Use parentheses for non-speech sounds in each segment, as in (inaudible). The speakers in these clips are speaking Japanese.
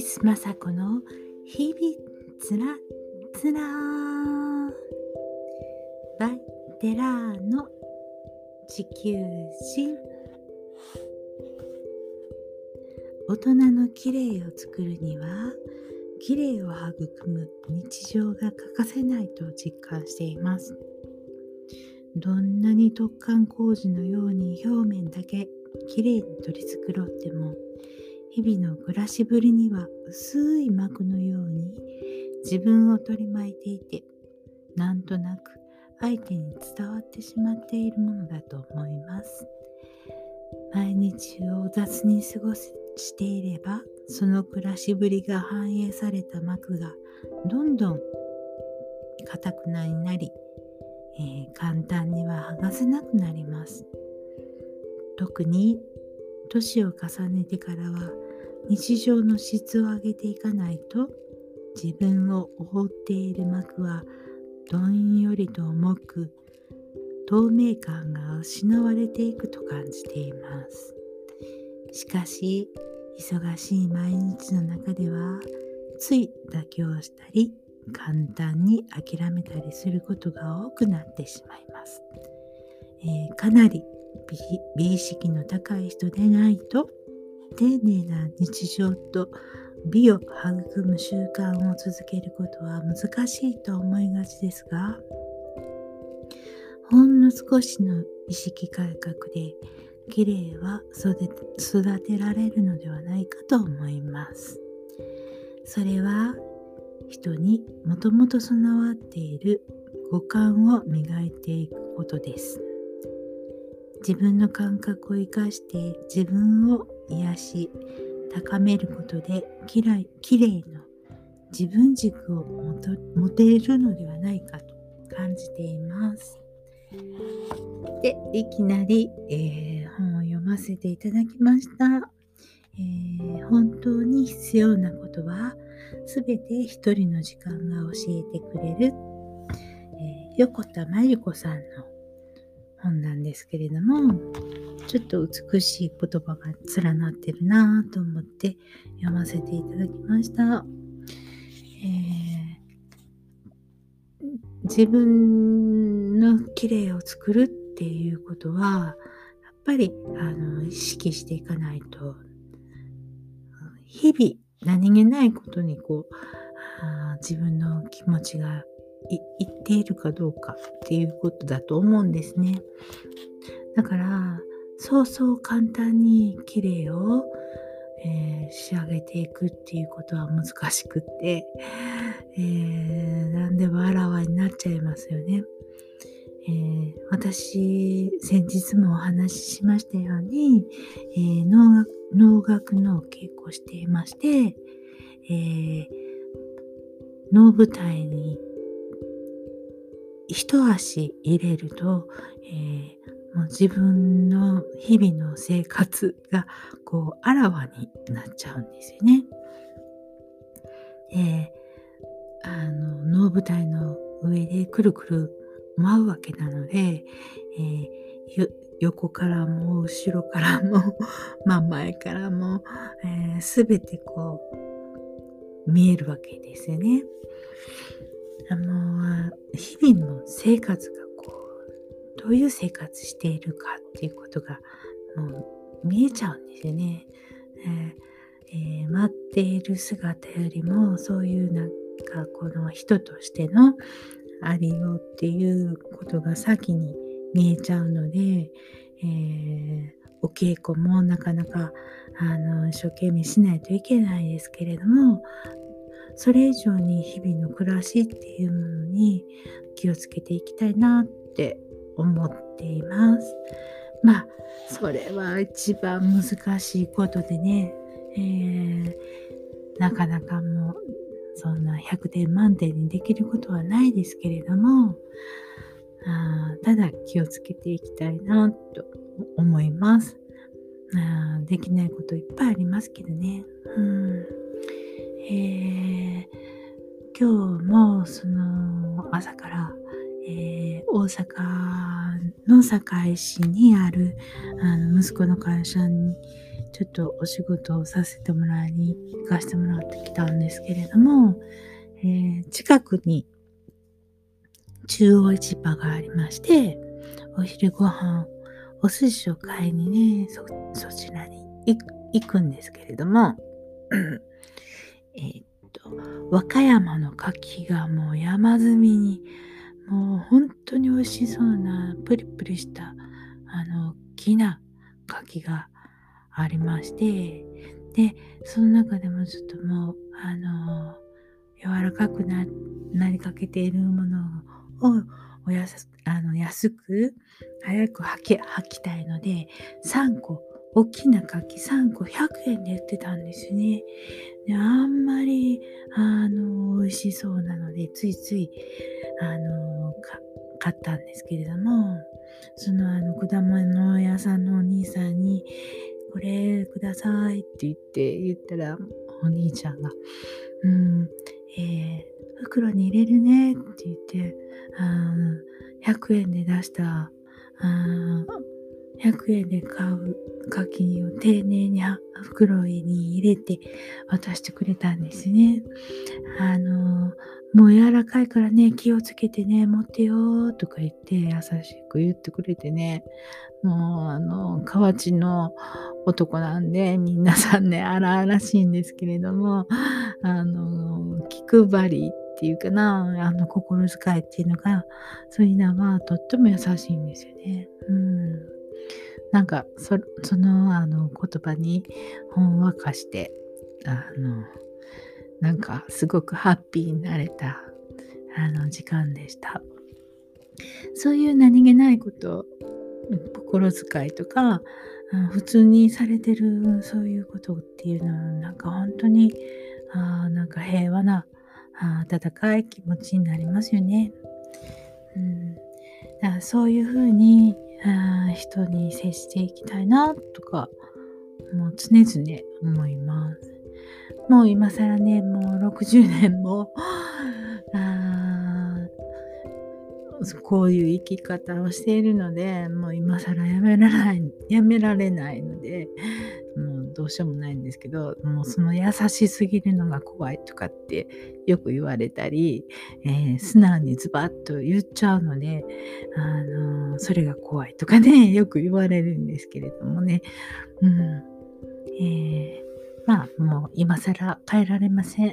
リス雅子の日々つらつらバイデラーの地球人大人の綺麗を作るには綺麗を育む日常が欠かせないと実感しています。どんなに突貫工事のように表面だけ綺麗に取り繕っても日々の暮らしぶりには薄い膜のように自分を取り巻いていてなんとなく相手に伝わってしまっているものだと思います。毎日を雑に過ごしていればその暮らしぶりが反映された膜がどんどん硬くなりなり、えー、簡単には剥がせなくなります。特に年を重ねてからは日常の質を上げていかないと自分を覆っている膜はどんよりと重く透明感が失われていくと感じています。しかし忙しい毎日の中ではつい妥協したり簡単に諦めたりすることが多くなってしまいます、えー、かなり美意識の高い人でないと丁寧な日常と美を育む習慣を続けることは難しいと思いがちですがほんの少しの意識改革で綺麗は育てられるのではないかと思います。それは人にもともと備わっている五感を磨いていくことです。自分の感覚を生かして自分を癒し高めることできらきれいな自分軸を持てるのではないかと感じています。で、いきなり、えー、本を読ませていただきました。えー、本当に必要なことはすべて一人の時間が教えてくれる、えー、横田真由子さんの本なんですけれども、ちょっと美しい言葉が連なってるなぁと思って読ませていただきました。えー、自分の綺麗を作るっていうことは、やっぱりあの意識していかないと、日々何気ないことにこう、自分の気持ちが言っているかどうかっていうことだと思うんですね。だから、そうそう簡単に綺麗を、えー、仕上げていくっていうことは難しくって、えー、何でもあらわになっちゃいますよね。えー、私、先日もお話ししましたように、えー、能楽能楽の稽古をしていまして、えー、能舞台に一足入れると、えー、もう自分の日々の生活がこうあらわになっちゃうんですよね。えー、あの能舞台の上でくるくる舞うわけなので、えー、横からも後ろからも (laughs) 真ん前からも、えー、全てこう見えるわけですよね。あの日々の生活がこうどういう生活しているかっていうことがもう見えちゃうんですよね。えー、えー、待っている姿よりもそういうなんかこの人としてのありようっていうことが先に見えちゃうので、えー、お稽古もなかなかあの一生懸命しないといけないですけれどもそれ以上に日々の暮らしっていうものに気をつけていきたいなって思っています。まあそれは一番難しいことでね、えー、なかなかもうそんな100点満点にできることはないですけれどもあただ気をつけていきたいなと思います。あできないこといっぱいありますけどね。うんえー、今日もその朝から、えー、大阪の堺市にあるあの息子の会社にちょっとお仕事をさせてもらいに行かせてもらってきたんですけれども、えー、近くに中央市場がありまして、お昼ご飯、お寿司を買いにね、そ、そちらに行くんですけれども、えっと、和歌山の牡蠣がもう山積みに、もう本当に美味しそうな、プリプリした、あの、きな牡蠣がありまして、で、その中でもちょっともう、あの、柔らかくなりかけているものをおやすあの安く早く履き履きたいので3個大きな柿3個100円で売ってたんですね。であんまりあの美味しそうなのでついついあの買ったんですけれどもそのあの果物屋さんのお兄さんにこれくださいって言って言ったらお兄ちゃんが「うん、えー、袋に入れるね」って言ってあ100円で出したあ100円で買う柿を丁寧に袋に入れて渡してくれたんですね。あのもう柔らかいからね気をつけてね持ってよとか言って優しく言ってくれてねもうあの河内の男なんで皆さんね荒々しいんですけれどもあの気配りっていうかなあの心遣いっていうのがそういうのはとっても優しいんですよね。うんなんかそのあの言葉にほんわかしてあのなんかすごくハッピーになれたあの時間でした。そういう何気ないこと心遣いとか普通にされてるそういうことっていうのはなんか本当にあなんか平和な温かい気持ちになりますよね。うん、だからそういうふうに人に接していきたいなとかもう常々思います。もう今更ねもう60年も (laughs) こういう生き方をしているのでもう今更やめられないやめられないのでもどうしようもないんですけどもうその優しすぎるのが怖いとかってよく言われたり、えー、素直にズバッと言っちゃうので、あのー、それが怖いとかね (laughs) よく言われるんですけれどもね、うんえー、まあもう今更変えられません。(laughs)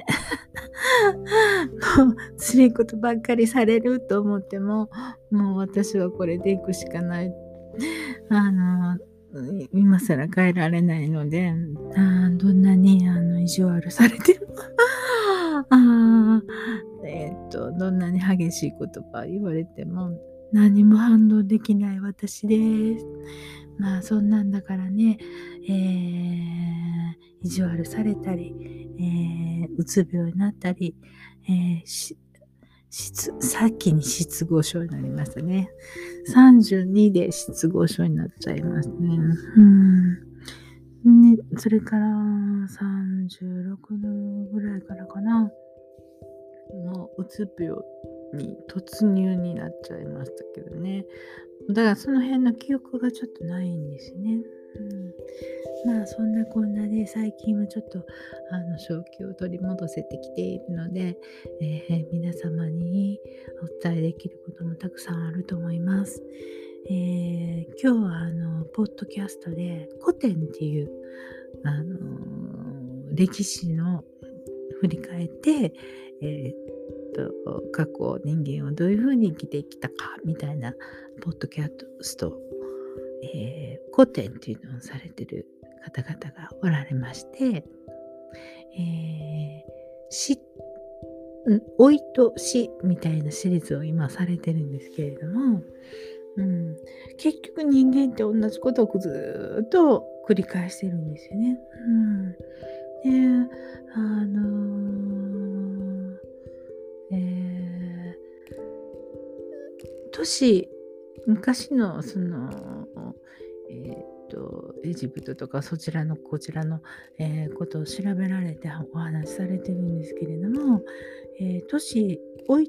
もうついことばっかりされると思ってももう私はこれでいくしかない。あの今更変えられないので、あどんなにあの意地悪されても (laughs) あえっと、どんなに激しい言葉言われても何も反応できない私です。まあそんなんだからね、えー、意地悪されたり、えー、うつ病になったり、えー、さっきに失語症になりましたね。32で失語症になっちゃいますね。うんね、それから36度ぐらいからかな。もううつ病に突入になっちゃいましたけどね。だからその辺の記憶がちょっとないんですね。うん、まあそんなこんなで最近はちょっとあの正気を取り戻せてきているので、えー、皆様にお伝えできることもたくさんあると思います。えー、今日はあのポッドキャストで古典っていう、あのー、歴史の振り返って、えーと過去人間はどういうふうに生きてきたかみたいなポッドキャストえー、古典っていうのをされてる方々がおられまして、えー、死、老いと死みたいなシリーズを今されてるんですけれども、うん、結局人間って同じことをずっと繰り返してるんですよね。うん、で、あのー、えー、都市昔のその、エジプトとかそちらのこちらの、えー、ことを調べられてお話しされてるんですけれども、えー、都市老いっ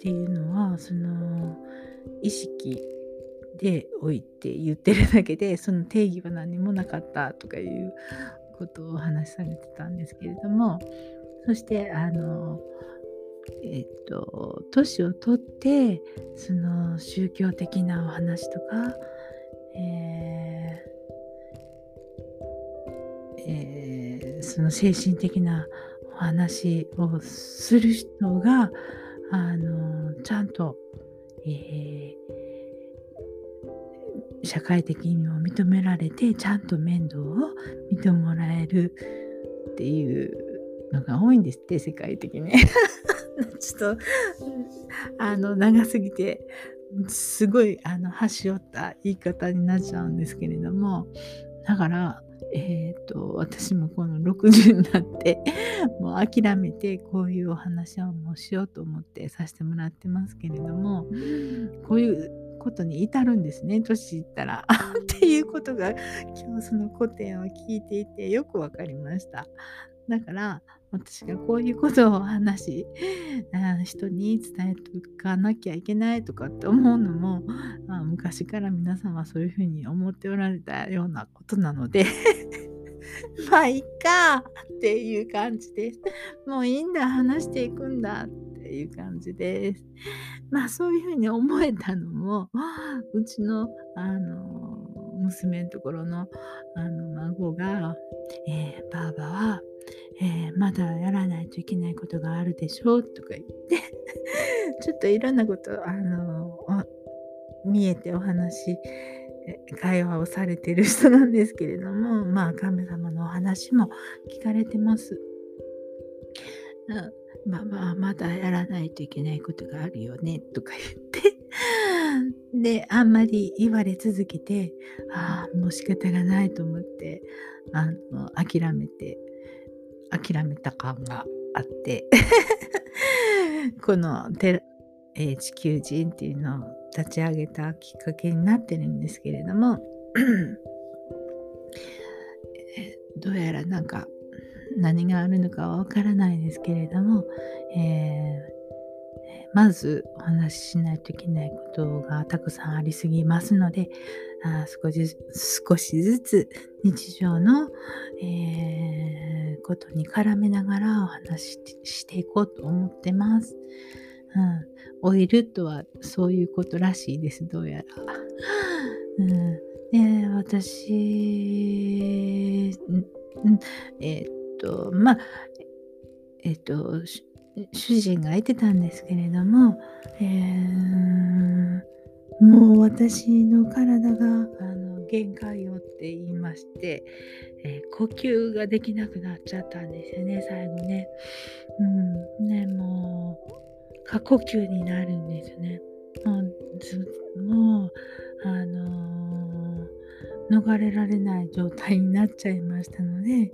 ていうのはその意識でおいって言ってるだけでその定義は何もなかったとかいうことをお話しされてたんですけれどもそしてあのえっと年をとってその宗教的なお話とか、えーえー、その精神的なお話をする人があのちゃんと、えー、社会的にも認められてちゃんと面倒を見てもらえるっていうのが多いんですって世界的に。(laughs) ちょっとあの長すぎてすごいあの端折った言い方になっちゃうんですけれども。だからえーと、私もこの60になって (laughs) もう諦めてこういうお話をもうしようと思ってさせてもらってますけれどもこういうことに至るんですね年いったら。(laughs) っていうことが今日その古典を聞いていてよく分かりました。だから私がこういうことを話し人に伝えとかなきゃいけないとかって思うのも、あ、昔から皆さんはそういうふうに思っておられたようなことなので (laughs) まあいっかっていう感じです。もういいんだ話していくんだっていう感じです。まあそういうふうに思えたのもうちのあの娘のところのあの孫が、えー、ばあばはえー、まだやらないといけないことがあるでしょうとか言って (laughs) ちょっといろんなことあの見えてお話会話をされてる人なんですけれども (laughs) まあ神様のお話も聞かれてます。まあまあまだやらないといけないことがあるよねとか言って (laughs) であんまり言われ続けてああもう仕方がないと思ってあの諦めて諦めた感があって (laughs) このテ、えー、地球人っていうのを立ち上げたきっかけになってるんですけれどもどうやらなんか何があるのかはわからないですけれども、えーまずお話ししないといけないことがたくさんありすぎますので、あ少し少しずつ日常の、えー、ことに絡めながらお話ししていこうと思ってます。うん、オイルとはそういうことらしいです、どうやら。うん、で、私、えー、っと、まあ、えっと、主人が言ってたんですけれども、えー、もう私の体があの限界よって言いまして、えー、呼吸ができなくなっちゃったんですよね最後ね。うん、ねもう過呼吸になるんですよね。もうもうあのー、逃れられない状態になっちゃいましたので、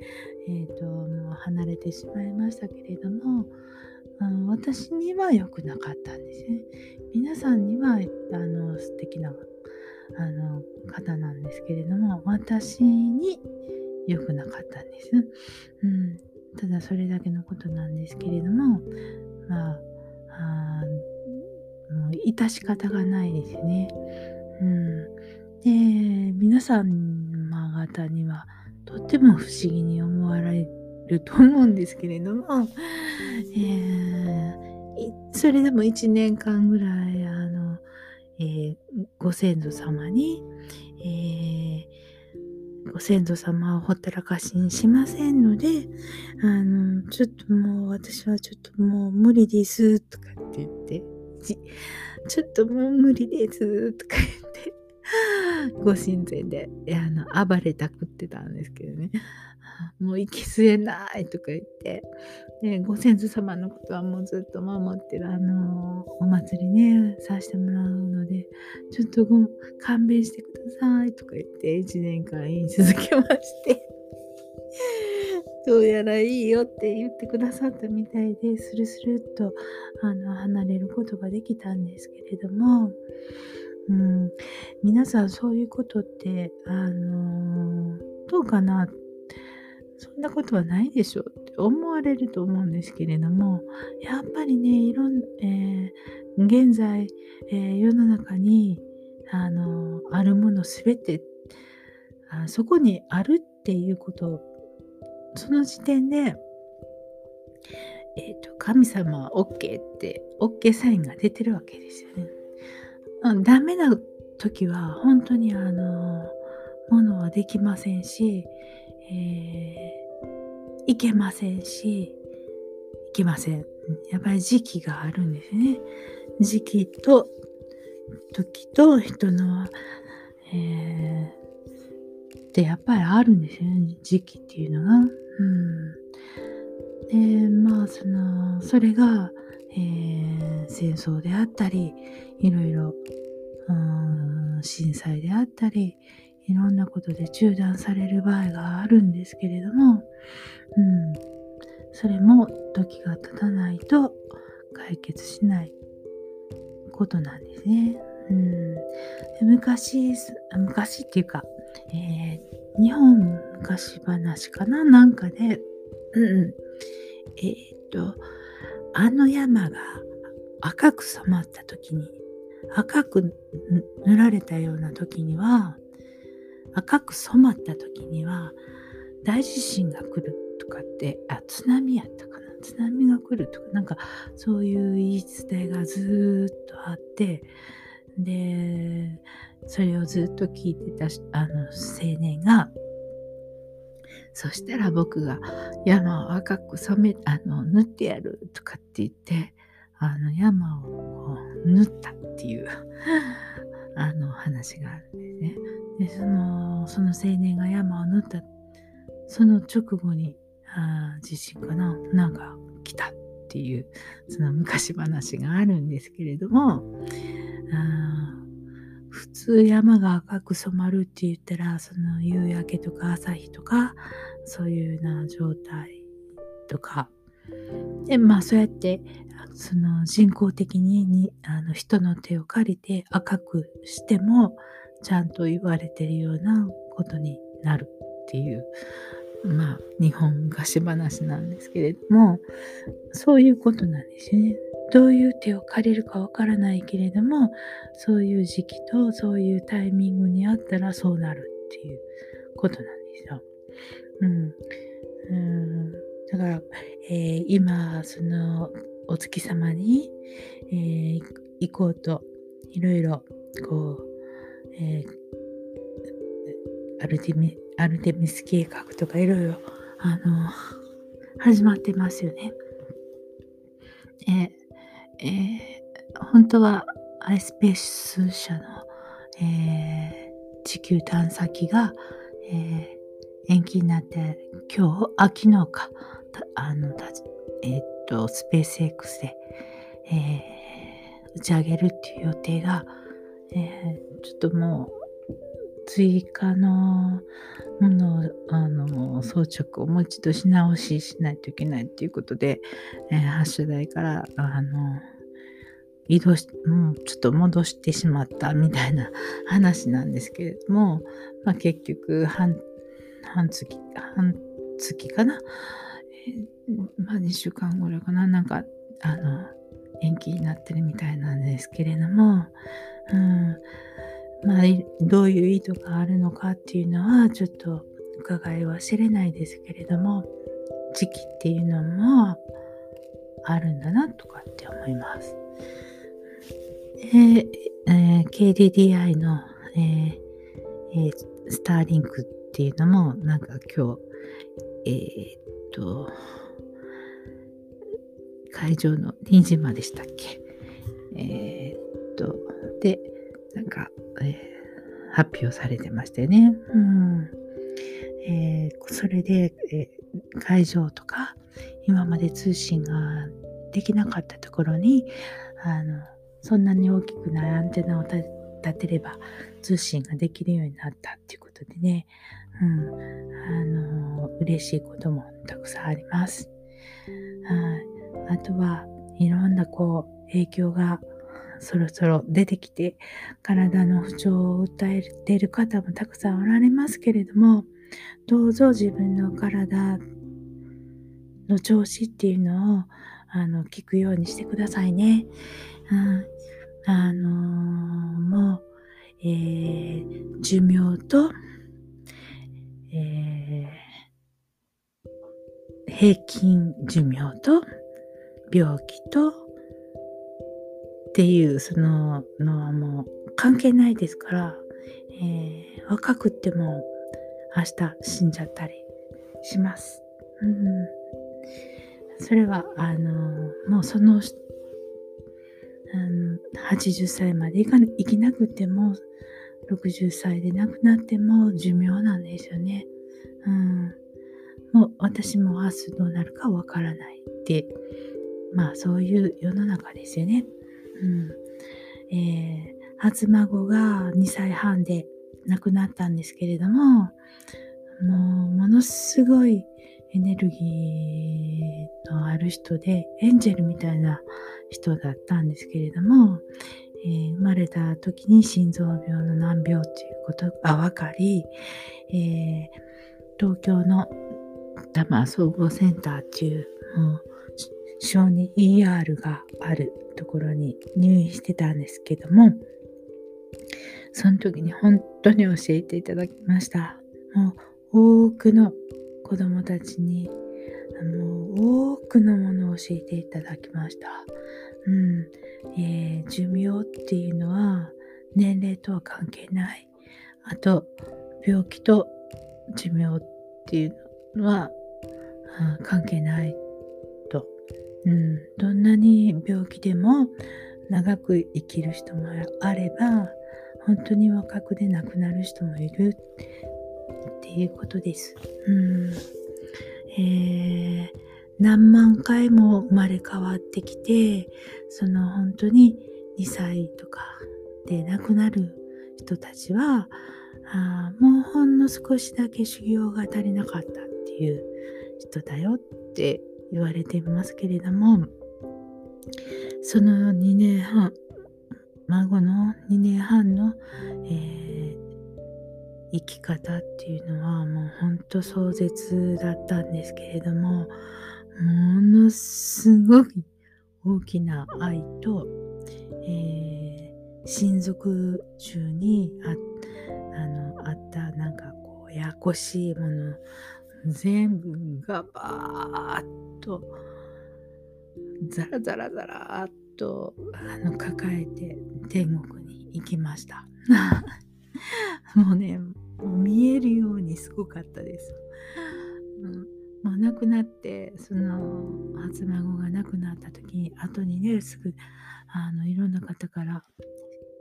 えーともう離れてしまいましたけれども、あの私には良くなかったんですね。皆さんにはあの素敵なあの方なんですけれども私に良くなかったんです。うん、ただそれだけのことなんですけれどもまああもう致し方がないですね。うん、で皆さん方にはとっても不思議に思われてると思うんですけれども、えー、それでも1年間ぐらいあの、えー、ご先祖様に、えー、ご先祖様をほったらかしにしませんのであのちょっともう私はちょっともう無理ですとかって言ってちょっともう無理ですとか言って (laughs) ご神前であの暴れたくってたんですけどね。(laughs) もう息吸えないとか言って、でご先祖様のことはもうずっと守ってる、あのお祭りね、させてもらうので、ちょっとご勘弁してくださいとか言って1年間言い続けまして、(laughs) どうやらいいよって言ってくださったみたいで、スルスルっとあの離れることができたんですけれども、うん、皆さんそういうことって、あのどうかな？そんなことはないでしょうって思われると思うんですけれどもやっぱりねいろん、えー、現在、えー、世の中にあのあるもの全てあそこにあるっていうことその時点で、えーと、神様は OK って OK サインが出てるわけですよね。ダメな時は本当にあのものはできませんし、えー、いけませんしいけません。やっぱり時期があるんですね。時期と時と人の、えー、でやっぱりあるんですよね時期っていうのが。うん、でまあそのそれが、えー、戦争であったりいろいろ震災であったりいろんなことで中断される場合があるんですけれども、うん、それも時が経たないと解決しないことなんですね。うん、昔昔っていうか、えー、日本昔話かな？なんかで、うん、えー、っとあの山が赤く染まった時に赤く塗られたような時には赤く染まった時には大地震が来るとかってあ津波やったかな？津波が来るとかなんかそういう言い伝えがずっとあってでそれをずっと聞いてたあの青年がそしたら僕が山を赤く染めあの塗ってやるとかって言ってあの山をこう塗ったっていう (laughs) あの話があるんですね。でそのその青年が山を塗ったその直後にあ地震かななんか来たっていうその昔話があるんですけれどもあ普通山が赤く染まるって言ったらその夕焼けとか朝日とかそういうような状態とかでまあそうやってその人工的ににあの人の手を借りて赤くしてもちゃんと言われてるようなことになるっていうまあ日本昔話なんですけれどもそういうことなんですよね。どういう手を借りるかわからないけれどもそういう時期とそういうタイミングにあったらそうなるっていうことなんですよ。うん、うんだから、えー、今そのお月様に、えー、行こうといろいろこう、えー、アルテミアルテミス計画とかいろいろあの始まってますよね。ええー、本当はアイスペース社の、えー、地球探査機が、えー、延期になって今日あ昨日かあのえっとスペース X で、え打ち上げるっていう予定が、えちょっともう追加のものあの装着をもう一度し直ししないといけないということで、えー、発射台からあの移動し、もうちょっと戻してしまったみたいな (laughs) 話なんですけれども、まあ、結局半、半月、半月かな、えー、まあ2週間ぐらいかな、なんか、あの、延期になってるみたいなんですけれども、うん、まあ、どういう意図があるのかっていうのはちょっと伺いは知れないですけれども時期っていうのもあるんだなとかって思います。えーえー、KDDI の、えーえー、スターリンクっていうのもなんか今日えー、っと会場の2時までしたっけ？えー、っとでなんか、えー、発表されてましたよね。うんえー、それで、えー、会場とか今まで通信ができなかったところにあのそんなに大きくないアンテナを立てれば通信ができるようになったっていうことでね、うん、あの嬉しいこともたくさんあります。あとはいろんなこう影響がそろそろ出てきて体の不調を訴えている方もたくさんおられますけれどもどうぞ自分の体の調子っていうのをあの聞くようにしてくださいね。うん、あのー、もう、えー、寿命と、えー、平均寿命と病気とっていうそののはもう関係ないですから、えー、若くっても明日死んじゃったりします。うん、それはあのもうそのあの80歳までいか生きなくても60歳で亡くなっても寿命なんですよね。うん、もう私も明日どうなるかわからないってまあそういう世の中ですよね。うん。えー、初孫が2歳半で亡くなったんですけれどももうものすごいエネルギーのある人でエンジェルみたいな人だったんですけれども、えー、生まれた時に心臓病の難病っていうことが分かり、えー、東京の多摩総合センターっていうもう小児 ER があるところに入院してたんですけどもその時に本当に教えていただきましたもう多くの子供たちにもう多くのものを教えていただきました。うんえー、寿命っていうのは年齢とは関係ない。あと病気と寿命っていうのは、うん、関係ない、うん。どんなに病気でも長く生きる人もあれば本当に若くで亡くなる人もいるっていうことです。うんえー、何万回も生まれ変わってきてその本当に2歳とかで亡くなる人たちはあもうほんの少しだけ修行が足りなかったっていう人だよって言われていますけれどもその2年半孫の2年半の、えー、生き方っていうのはもうほんと壮絶だったんですけれどもものすごい大きな愛と、えー、親族中にああのあったなんかこうややこしいもの全部がバーッとザラザラザラっとあの抱えて天国に行きました。(laughs) もうね見えるようにすごかったです。うんもう亡くなってその初孫が亡くなった時に後にねすぐあのいろんな方から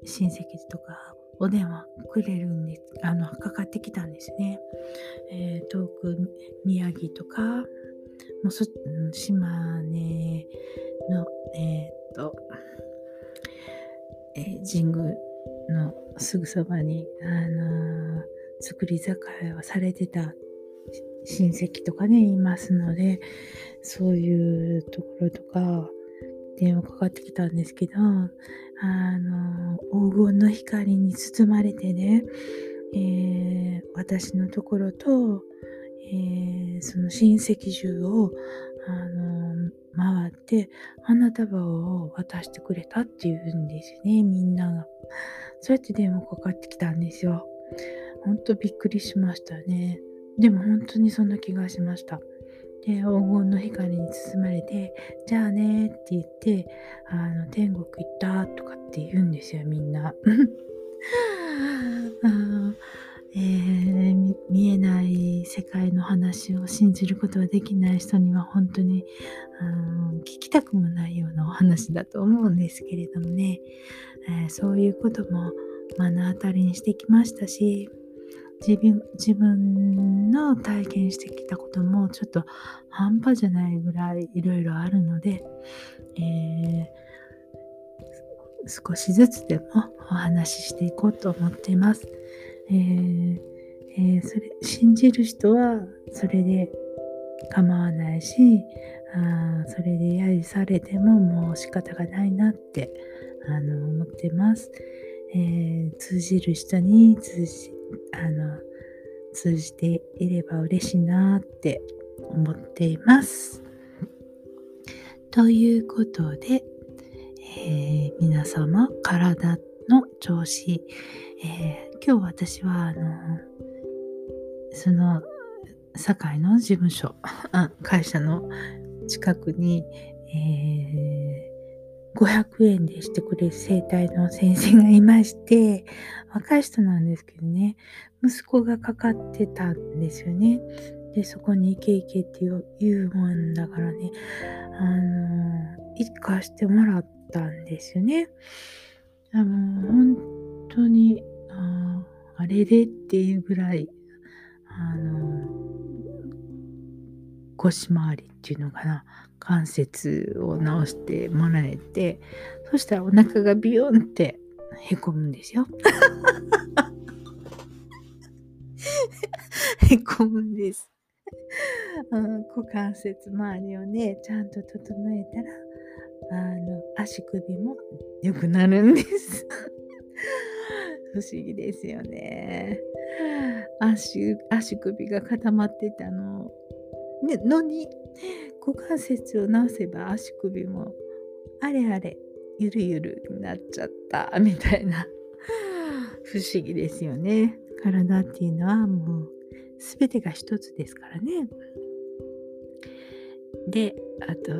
親戚とかお電話くれるんです。あのかかってきたんですね、えー、遠く宮城とかもうそ島根のえー、っと、えー、神宮のすぐそばにあのー、作り酒屋をされてた親戚とかね、いますので、そういうところとか、電話かかってきたんですけど、あの、黄金の光に包まれてね、えー、私のところと、えー、その親戚中を、あの、回って、花束を渡してくれたっていうんですよね、みんなが。そうやって電話かかってきたんですよ。ほんとびっくりしましたね。でも本当にそんな気がしました。で、黄金の光に包まれて、じゃあねって言って、あの、天国行ったとかって言うんですよ、みんな。(laughs) えー、見えない世界の話を信じることができない人には本当に、うん、聞きたくもないようなお話だと思うんですけれどもね、えー、そういうことも目の当たりにしてきましたし、自分自分の体験してきたこともちょっと半端じゃないぐらいいろいろあるので、えー、少しずつでもお話ししていこうと思っています。えーえー、それ信じる人はそれで構わないしあそれで揶揄されてももう仕方がないなってあの思ってます。えー、通じる人に通じあの通じていれば嬉しいなって思っています。ということで、えー、皆様体の調子、えー、今日私はあのその堺の事務所会社の近くに、えー、500円でしてくれる整体の先生がいまして若い人なんですけどね。息子がかかってたんですよね。でそこに行け行けって言うもんだからね。あの行かしてもらったんですよね。あの本当にああれでっていうぐらいあの腰回りっていうのかな。関節を直してもらえてそしたらお腹がビヨンってへこむんですよ。(laughs) へこむんです。うん、股関節周りをねちゃんと整えたらあの足首も良くなるんです (laughs) 不思議ですよね足足首が固まってたの,、ね、のに股関節を直せば足首もあれあれゆるゆるになっちゃったみたいな。(laughs) 不思議ですよね。体っていうのはもう全てが一つですからね。であと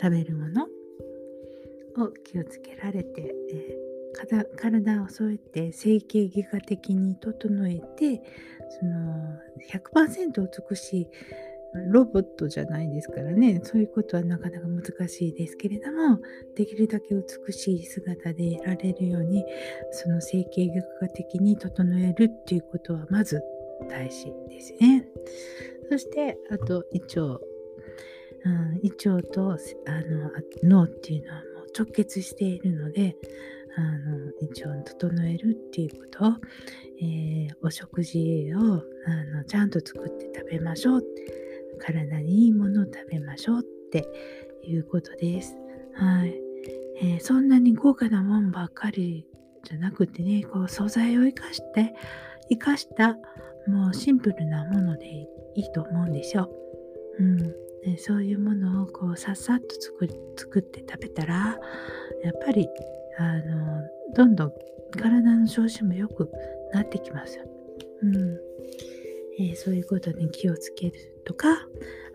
食べるものを気をつけられて、えー、体をそうやって整形外科的に整えてその100%美しいロボットじゃないですからね。そういうことはなかなか難しいですけれどもできるだけ美しい姿でいられるようにその整形外科的に整えるっていうことはまず大事ですね。そしてあと胃腸、うん、胃腸とあの脳っていうのはもう直結しているのであの胃腸を整えるっていうこと、えー、お食事をあのちゃんと作って食べましょう。体にいいものを食べましょうっていうことです。はいえー、そんなに豪華なもんばっかりじゃなくてねこう素材を生かして生かしたもうシンプルなものでいいと思うんですよ。うん、そういうものをこうさっさっと作作って食べたらやっぱりあのどんどん体の調子も良くなってきますよ。うんえー、そういうことに気をつけるとか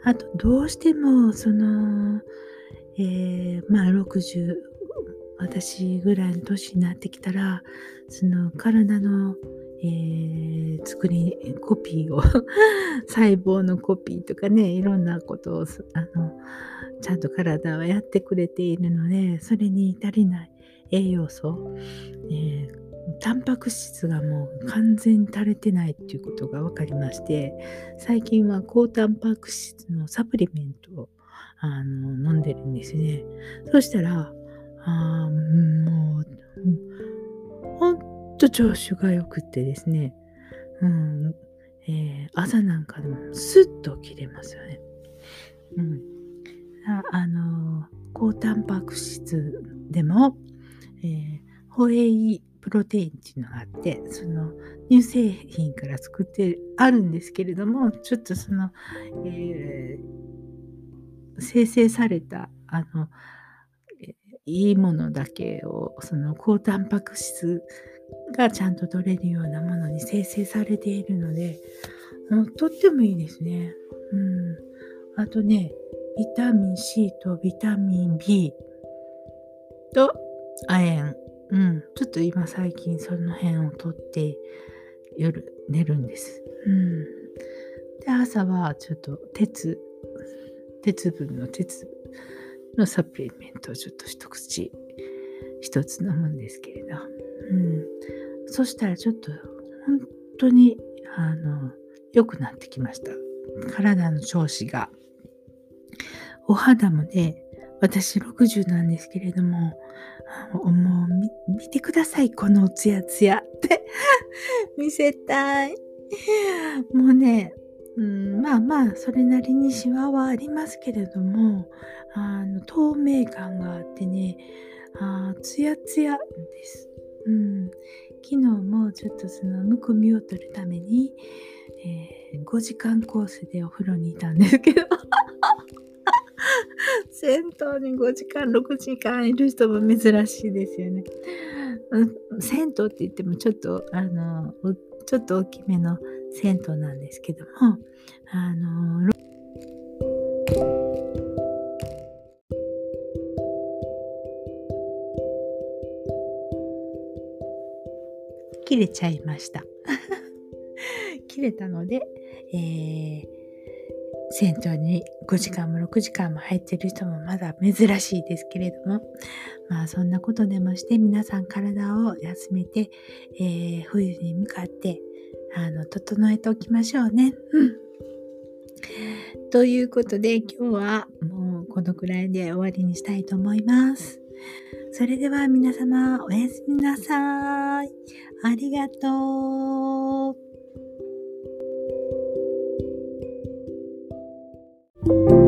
あとどうしてもその、えー、まあ60私ぐらいの年になってきたらその体のえー、作りコピーを (laughs) 細胞のコピーとかねいろんなことをあのちゃんと体はやってくれているのでそれに足りない栄養素、えー、タンパク質がもう完全に足りてないっていうことが分かりまして最近は高タンパク質のサプリメントをあの飲んでるんですね。そしたらあもう本と調子が良くってですね、うんえー、朝なんかでもスッと起きれますよね。うん、ああの高タンパク質でも、えー、ホエイプロテインっていうのがあってその乳製品から作ってあるんですけれどもちょっとその、えー、生成されたあのいいものだけをその高タンパク質がちゃんと取れるようなものに生成されているので、もうとってもいいですね。うん。あとね、ビタミン C とビタミン B と亜鉛。うん。ちょっと今最近その辺を取って夜寝るんです。うん。で、朝はちょっと鉄、鉄分の鉄のサプリメントをちょっと一口一つ飲むんですけれど。うん、そしたらちょっと本当にあの良くなってきました体の調子がお肌もね私60なんですけれどももう見てくださいこのツヤツヤ。って (laughs) 見せたい。もうね、うん、まあまあそれなりにシワはありますけれどもあの透明感があってねあツヤツヤです。うん、昨日もちょっとそのむくみを取るために、えー、5時間コースでお風呂にいたんですけど。(laughs) 銭湯に5時間6時間いる人も珍しいですよね。銭湯って言ってもちょっとあのちょっと大きめの銭湯なんですけどもあの切れちゃいました。(laughs) 切れたので、えー、銭湯に5時間も6時間も入ってる人もまだ珍しいですけれども、まあそんなことでもして皆さん体を休めて、えー、冬に向かってあの整えておきましょうね。うん。ということで今日はもうこのくらいで終わりにしたいと思います。それでは皆様おやすみなさい。ありがとう。Thank you.